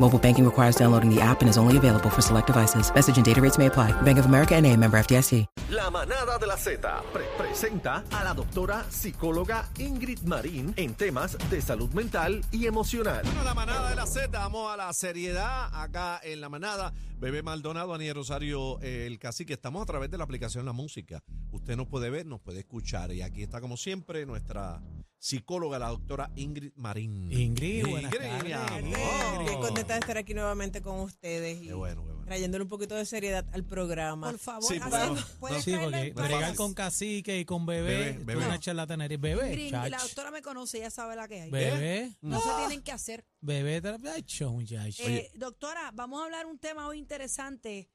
Mobile banking requires downloading the app and is only available for select devices. Message and data rates may apply. Bank of America and a member FDIC. La manada de la Z pre- presenta a la doctora psicóloga Ingrid Marín en temas de salud mental y emocional. Bueno, la manada de la Z, vamos a la seriedad acá en la manada. Bebé Maldonado, Aniel Rosario, eh, el cacique. Estamos a través de la aplicación La Música. Usted nos puede ver, nos puede escuchar. Y aquí está, como siempre, nuestra psicóloga, la doctora Ingrid Marín. Ingrid, buenas Ingrid, tardes. Ingrid. Contenta de estar aquí nuevamente con ustedes y Qué bueno, qué bueno. trayéndole un poquito de seriedad al programa. Por favor, Sí, pero- puede Sí, porque bregar con cacique y con bebé, Bebé, bebé. una charlatanería. Bebé, la doctora me conoce, ya sabe la que hay. Bebé, No se tienen que hacer. bebé, hecho, muchacho. Eh, doctora, vamos a hablar un tema hoy interesante.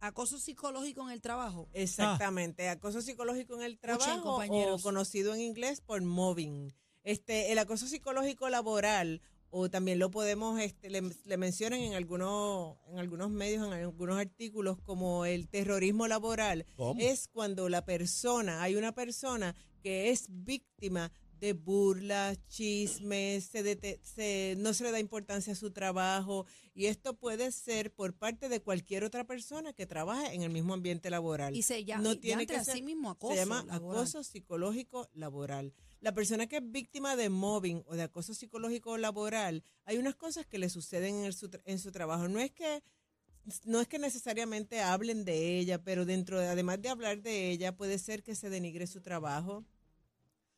Acoso psicológico en el trabajo. Exactamente, acoso psicológico en el trabajo o conocido en inglés por mobbing. Este, el acoso psicológico laboral o también lo podemos este, le, le mencionan en algunos en algunos medios en algunos artículos como el terrorismo laboral ¿Cómo? es cuando la persona hay una persona que es víctima de burlas, chismes, se dete- se- no se le da importancia a su trabajo y esto puede ser por parte de cualquier otra persona que trabaje en el mismo ambiente laboral. Y se llama no tiene que ser, mismo acoso. se llama laboral. acoso psicológico laboral. La persona que es víctima de mobbing o de acoso psicológico laboral, hay unas cosas que le suceden en, el en su trabajo. No es que no es que necesariamente hablen de ella, pero dentro de, además de hablar de ella, puede ser que se denigre su trabajo,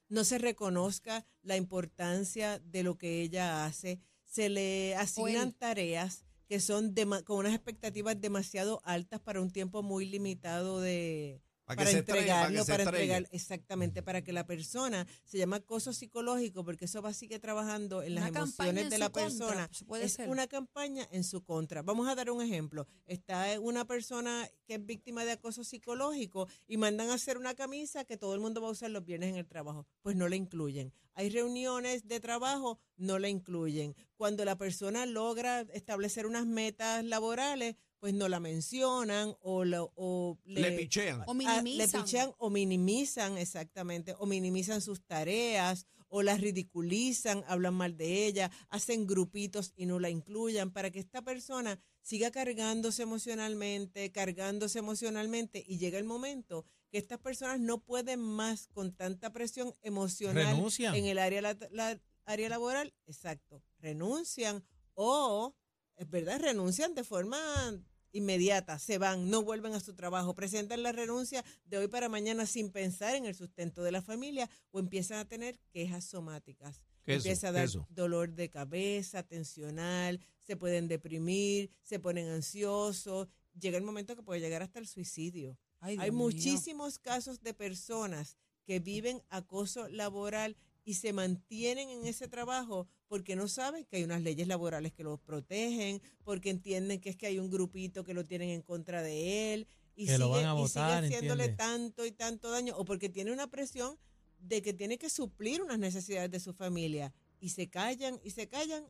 no se reconozca la importancia de lo que ella hace, se le asignan tareas que son dema- con unas expectativas demasiado altas para un tiempo muy limitado de Para entregarlo, para entregar exactamente para que la persona se llama acoso psicológico porque eso va a seguir trabajando en las Una emociones en de la contra, persona. pues, puede es ser. una campaña en su contra. Vamos a dar un ejemplo. Está una persona que es víctima de acoso psicológico y mandan a hacer una camisa que todo el mundo va a usar los viernes en el trabajo. Pues no la incluyen. Hay reuniones de trabajo, no la incluyen. Cuando la persona logra establecer unas metas laborales, pues no la mencionan o, lo- o Le pichean. O Ah, le minimizan. pichan o minimizan, exactamente, o minimizan sus tareas, o las ridiculizan, hablan mal de ella, hacen grupitos y no la incluyan para que esta persona siga cargándose emocionalmente, cargándose emocionalmente y llega el momento que estas personas no pueden más con tanta presión emocional Renuncian. en el área, la- la- área laboral, exacto, renuncian o, es verdad, renuncian de forma inmediata, se van, no vuelven a su trabajo, presentan la renuncia de hoy para mañana sin pensar en el sustento de la familia o empiezan a tener quejas somáticas. Empieza a ¿Qué dar eso? dolor de cabeza, tensional, se pueden deprimir, se ponen ansiosos, llega el momento que puede llegar hasta el suicidio. Ay, Hay mío. muchísimos casos de personas que viven acoso laboral y se mantienen en ese trabajo porque no saben que hay unas leyes laborales que los protegen, porque entienden que es que hay un grupito que lo tienen en contra de él y Que sigue, lo van a y votar, sigue haciéndole tanto y tanto daño o porque tiene una presión de que tiene que suplir unas necesidades de su familia y se callan y se callan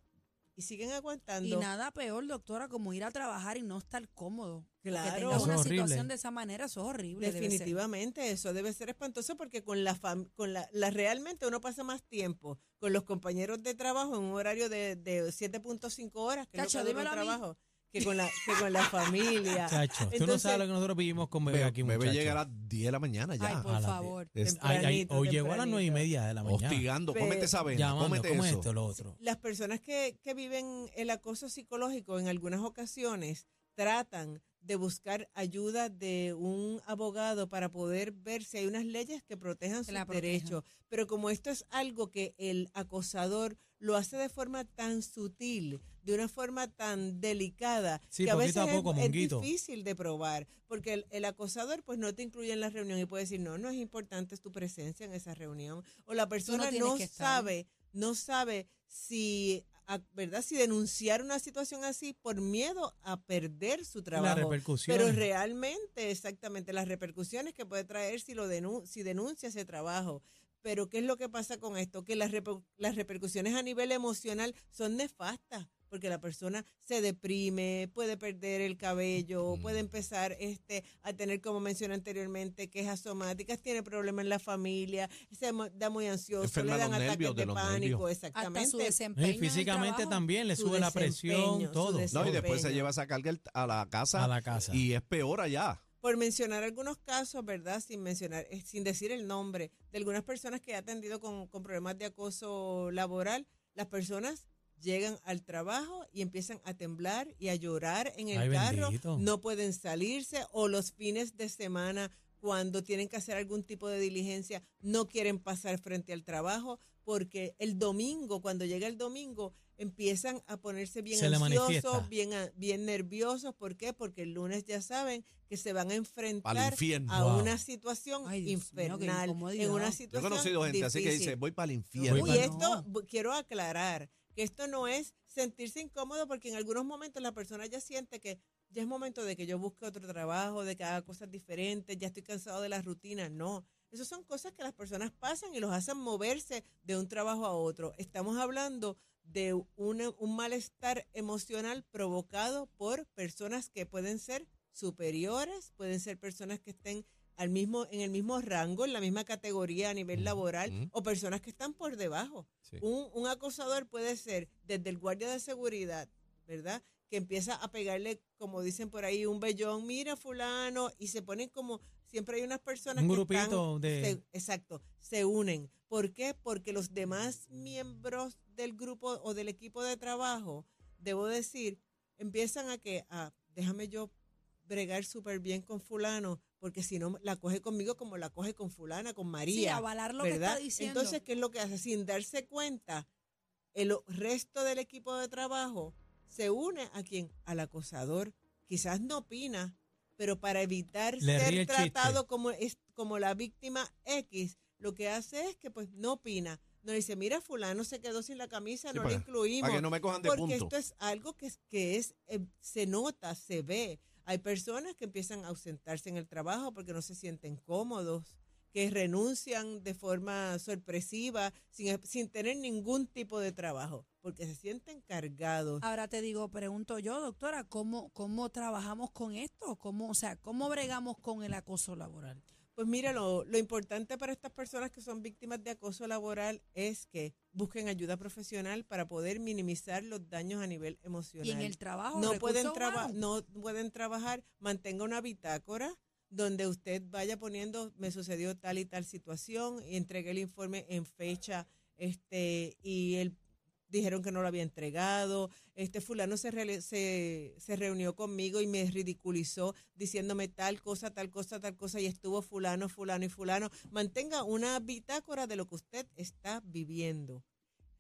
y siguen aguantando. Y nada peor, doctora, como ir a trabajar y no estar cómodo. Que Claro. tengas Eso una es horrible. situación de esa manera, eso es horrible. debe. Definitivamente, eso debe ser espantoso porque con la, fam- con la, la realmente uno pasa más tiempo con los compañeros de trabajo en un horario de, de 7.5 horas, que es Cacho, lo que dura a mí. trabajo, que con la, que con la familia. Chacho, tú no Entonces, sabes lo que nosotros vivimos con bebé Bebé, aquí, bebé muchacho. llega a las 10 de la mañana ya. Ay, por a favor. Es- Ay, ay, hoy llegó a las nueve y tempranito. media de la mañana. hostigando. Pe- Cómete esa vena, Llamando, cómete ¿cómo es eso. esto, lo otro? Las personas que, que viven el acoso psicológico en algunas ocasiones tratan de buscar ayuda de un abogado para poder ver si hay unas leyes que protejan Que sus derechos. Pero como esto es algo que el acosador lo hace de forma tan sutil, de una forma tan delicada, Sí, que a veces a es- poco, es, monguito. difícil de probar, porque el, el acosador pues no te incluye en la reunión y puede decir, no, no es importante tu presencia en esa reunión, o la persona no sabe, no sabe si a- ¿verdad? Si denunciar una situación así por miedo a perder su trabajo. Pero realmente, exactamente, las repercusiones que puede traer si, lo denun- si denuncia ese trabajo. Pero ¿qué es lo que pasa con esto? Que las, reper- las repercusiones a nivel emocional son nefastas, porque la persona se deprime, puede perder el cabello, Mm. puede empezar este, a tener, como mencioné anteriormente, quejas somáticas, tiene problemas en la familia, se da muy ansioso, Enferma le dan ataques nervios, de de los pánico, nervios. Hasta su exactamente. desempeño. Y físicamente trabajo. también le Su sube la presión, todo. No, y después se lleva esa carga a la casa. A la casa. Y es peor allá. por mencionar algunos casos, ¿verdad? Sin mencionar, eh, sin decir el nombre, de algunas personas que he atendido con, con problemas de acoso laboral, las personas llegan al trabajo y empiezan a temblar y a llorar en el Ay, carro, bendito. no pueden salirse o los fines de semana cuando tienen que hacer algún tipo de diligencia no quieren pasar frente al trabajo porque el domingo, cuando llega el domingo, empiezan a ponerse bien Se ansiosos, bien, a- bien nerviosos. ¿Por qué? Porque el lunes ya saben que se van a enfrentar a Wow. una situación Ay, mío, infernal, en una Yo he Yo he situación conocido gente así que difícil. dice, voy para el infierno. Y esto, quiero aclarar esto no es sentirse incómodo porque en algunos momentos la persona ya siente que ya es momento de que yo busque otro trabajo, de que haga cosas diferentes, ya estoy cansado de la rutina. No, esas son cosas que las personas pasan y los hacen moverse de un trabajo a otro. Estamos hablando de un malestar emocional provocado por personas que pueden ser superiores, pueden ser personas que estén al mismo, en el mismo rango, en la misma categoría a nivel laboral, o personas que están por debajo. Sí. Un, un acosador puede ser desde el guardia de seguridad, ¿verdad? Que empieza a pegarle, como dicen por ahí, un vellón, mira fulano, y se ponen como, siempre hay unas personas Un que grupito están- de- se- exacto, se unen. ¿Por qué? Porque los demás miembros del grupo o del equipo de trabajo, debo decir, empiezan a que, a, déjame yo bregar súper bien con fulano, porque si no la coge conmigo como la coge con fulana, con María. Sí, avalar lo que ¿verdad? está diciendo. Entonces, ¿qué es lo que hace? Sin darse cuenta, el resto del equipo de trabajo se une a quien? Al acosador. Quizás no opina, pero para evitar Le ser tratado como, es, como la víctima X, lo que hace es que pues no opina. No dice, mira, fulano se quedó sin la camisa, Sí, no para- lo incluimos. Para que no me cojan de Porque punto. esto es algo que es, que es eh, se nota, se ve. Hay personas que empiezan a ausentarse en el trabajo porque no se sienten cómodos, que renuncian de forma sorpresiva, sin, sin tener ningún tipo de trabajo, porque se sienten cargados. Ahora te digo, pregunto yo, doctora, ¿cómo, cómo trabajamos con esto? ¿Cómo, o sea, ¿cómo bregamos con el acoso laboral? Pues mira, lo, lo importante para estas personas que son víctimas de acoso laboral es que busquen ayuda profesional para poder minimizar los daños a nivel emocional. Y en el trabajo, no pueden, traba- no pueden trabajar, mantenga una bitácora donde usted vaya poniendo, me sucedió tal y tal situación, y entregué el informe en fecha, este, y él dijeron que no lo había entregado, este fulano se, se, se reunió conmigo y me ridiculizó diciéndome tal cosa, tal cosa, tal cosa, y estuvo fulano, fulano y fulano. Mantenga una bitácora de lo que usted está viviendo.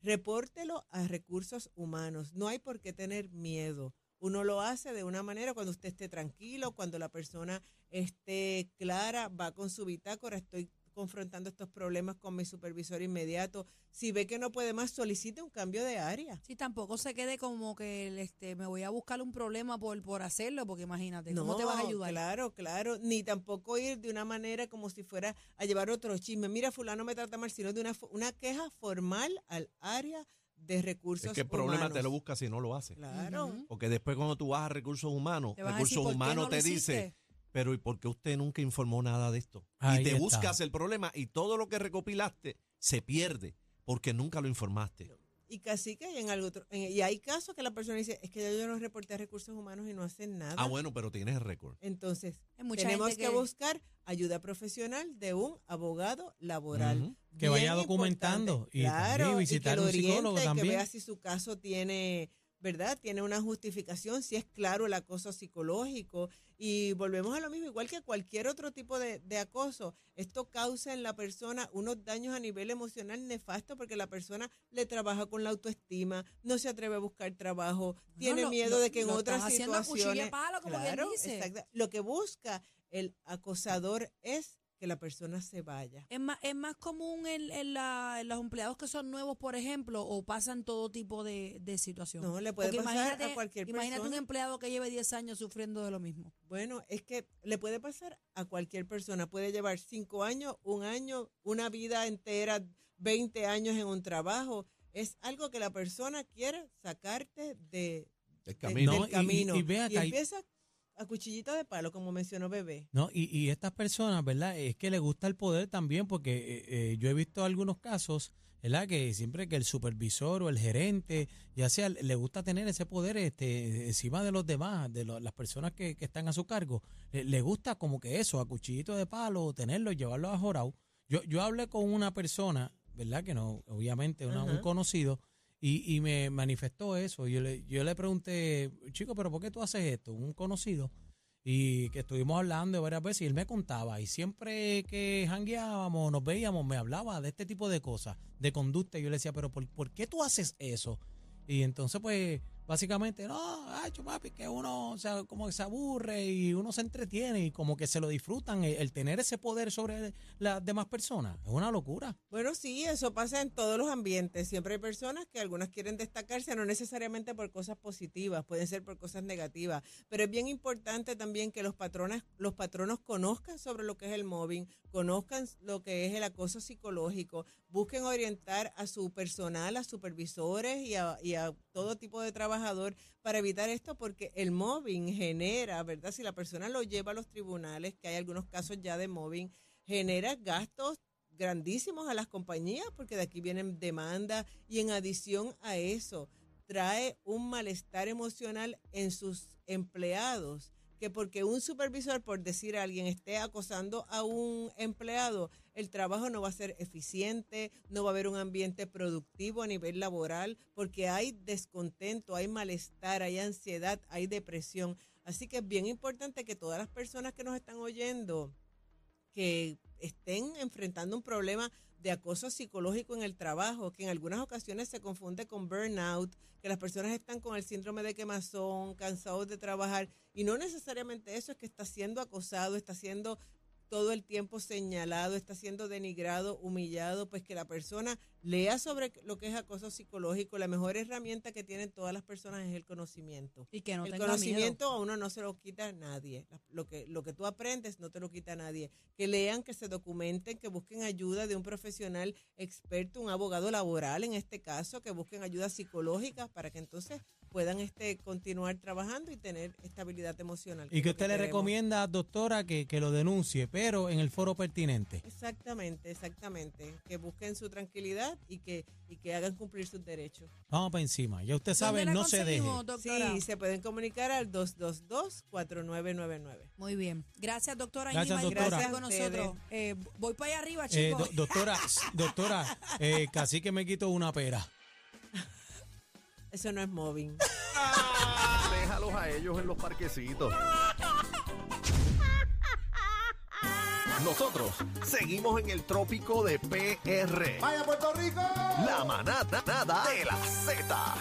Repórtelo a recursos humanos. No hay por qué tener miedo. Uno lo hace de una manera cuando usted esté tranquilo, cuando la persona esté clara, va con su bitácora, estoy confrontando estos problemas con mi supervisor inmediato. Si ve que no puede más, solicite un cambio de área. Sí, tampoco se quede como que el, este, me voy a buscar un problema por, por hacerlo, porque imagínate, ¿cómo te vas a ayudar? Claro, claro. Ni tampoco ir de una manera como si fuera a llevar otro chisme. Mira, fulano me trata mal, sino de una, una queja formal al área de recursos Es que el problema te lo busca si no lo hace. Claro. Porque después cuando tú vas a recursos humanos, a decir, recursos "¿Por qué humanos no te dice, hiciste?" Pero ¿y por qué usted nunca informó nada de esto? Ahí y te está. buscas el problema y todo lo que recopilaste se pierde porque nunca lo informaste. Y casi que hay en algo otro- en- y hay casos que la persona dice, es que yo no reporté a recursos humanos y no hacen nada. Ah, bueno, pero tienes el récord. Entonces, tenemos que, buscar ayuda profesional de un abogado laboral. Que vaya documentando y claro, también y visitar que lo un psicólogo oriente, también. que vea si su caso tiene, ¿verdad? Tiene una justificación, si es claro el acoso psicológico. Y volvemos a lo mismo, igual que cualquier otro tipo de, de acoso, esto causa en la persona unos daños a nivel emocional nefasto porque la persona le trabaja con la autoestima, no se atreve a buscar trabajo, tiene lo- miedo lo- de que en lo otras situaciones... palo, como Claro, dice. exacta- Lo que busca el acosador es que la persona se vaya. ¿Es más, es más común en, en la- en los empleados que son nuevos, por ejemplo, o pasan todo tipo de, de situaciones? No, le puede Porque pasar imagínate, a cualquier Imagínate un persona. empleado que lleve 10 años sufriendo de lo mismo. Bueno, es que le puede pasar a cualquier persona. Puede llevar cinco años, un año, una vida entera, 20 años en un trabajo. Es algo que la persona quiere sacarte de, El de- camino. No, del y- camino. y- y acá, y- empieza a cuchillito de palo, como mencionó Bebé. No, y, y estas personas, ¿verdad? Es que les gusta el poder también, porque eh, eh, yo he visto algunos casos, ¿verdad? Que siempre que el supervisor o el gerente, ya sea, le gusta tener ese poder este, encima de los demás, de lo- las personas que, que están a su cargo, le, le gusta como que eso, a cuchillito de palo, tenerlo, llevarlo a jorado. Yo, yo hablé con una persona, ¿verdad? Que no, obviamente, una- un conocido, y, y me manifestó eso. Yo le, yo le pregunté, chico, ¿pero por qué tú haces esto? Un conocido y que estuvimos hablando varias veces y él me contaba y siempre que jangueábamos, nos veíamos, me hablaba de este tipo de cosas, de conducta y yo le decía, pero ¿por, por qué tú haces eso? Y entonces pues básicamente, no, ay, papi, que uno o sea, como que se aburre y uno se entretiene y como que se lo disfrutan, el, tener ese poder sobre las demás personas, es una locura. Bueno, sí, eso pasa en todos los ambientes. Siempre hay personas que algunas quieren destacarse, no necesariamente por cosas positivas, pueden ser por cosas negativas. Pero es bien importante también que los patrones, los patronos conozcan sobre lo que es el mobbing, conozcan lo que es el acoso psicológico, busquen orientar a su personal, a supervisores y a, y a todo tipo de trabajador para evitar esto, porque el mobbing genera, ¿verdad? Si la persona lo lleva a los tribunales, que hay algunos casos ya de mobbing, genera gastos grandísimos a las compañías porque de aquí vienen demandas y en adición a eso trae un malestar emocional en sus empleados que porque un supervisor, por decir a alguien, esté acosando a un empleado, el trabajo no va a ser eficiente, no va a haber un ambiente productivo a nivel laboral, porque hay descontento, hay malestar, hay ansiedad, hay depresión. Así que es bien importante que todas las personas que nos están oyendo, que estén enfrentando un problema de acoso psicológico en el trabajo, que en algunas ocasiones se confunde con burnout, que las personas están con el síndrome de quemazón, cansados de trabajar, y no necesariamente eso es que está siendo acosado, está siendo todo el tiempo señalado, está siendo denigrado, humillado, pues que la persona lea sobre lo que es acoso psicológico. La mejor herramienta que tienen todas las personas es el conocimiento Y que no el tenga conocimiento miedo. a uno no se lo quita nadie. Lo que, lo que tú aprendes no te lo quita nadie. Que lean, que se documenten, que busquen ayuda de un profesional experto, un abogado laboral en este caso, que busquen ayuda psicológica para que entonces puedan este continuar trabajando y tener estabilidad emocional. Y que usted le queremos. recomienda, doctora, que, que lo denuncie, pero en el foro pertinente. Exactamente, exactamente. Que busquen su tranquilidad y que, y que hagan cumplir sus derechos. Vamos para encima. Ya usted sabe, ¿Dónde la no se deje. doctora? Sí, se pueden comunicar al 222-4999. Muy bien. Gracias, doctora. Gracias, Inima, doctora. Gracias con nosotros. Eh, voy para allá arriba, Eh, chicos. do- doctora, doctora, eh, casi que me quito una pera. Eso no es mobbing. Déjalos a ellos en los parquecitos. Nosotros seguimos en el trópico de PR. ¡Vaya Puerto Rico! La manada nada de la Z.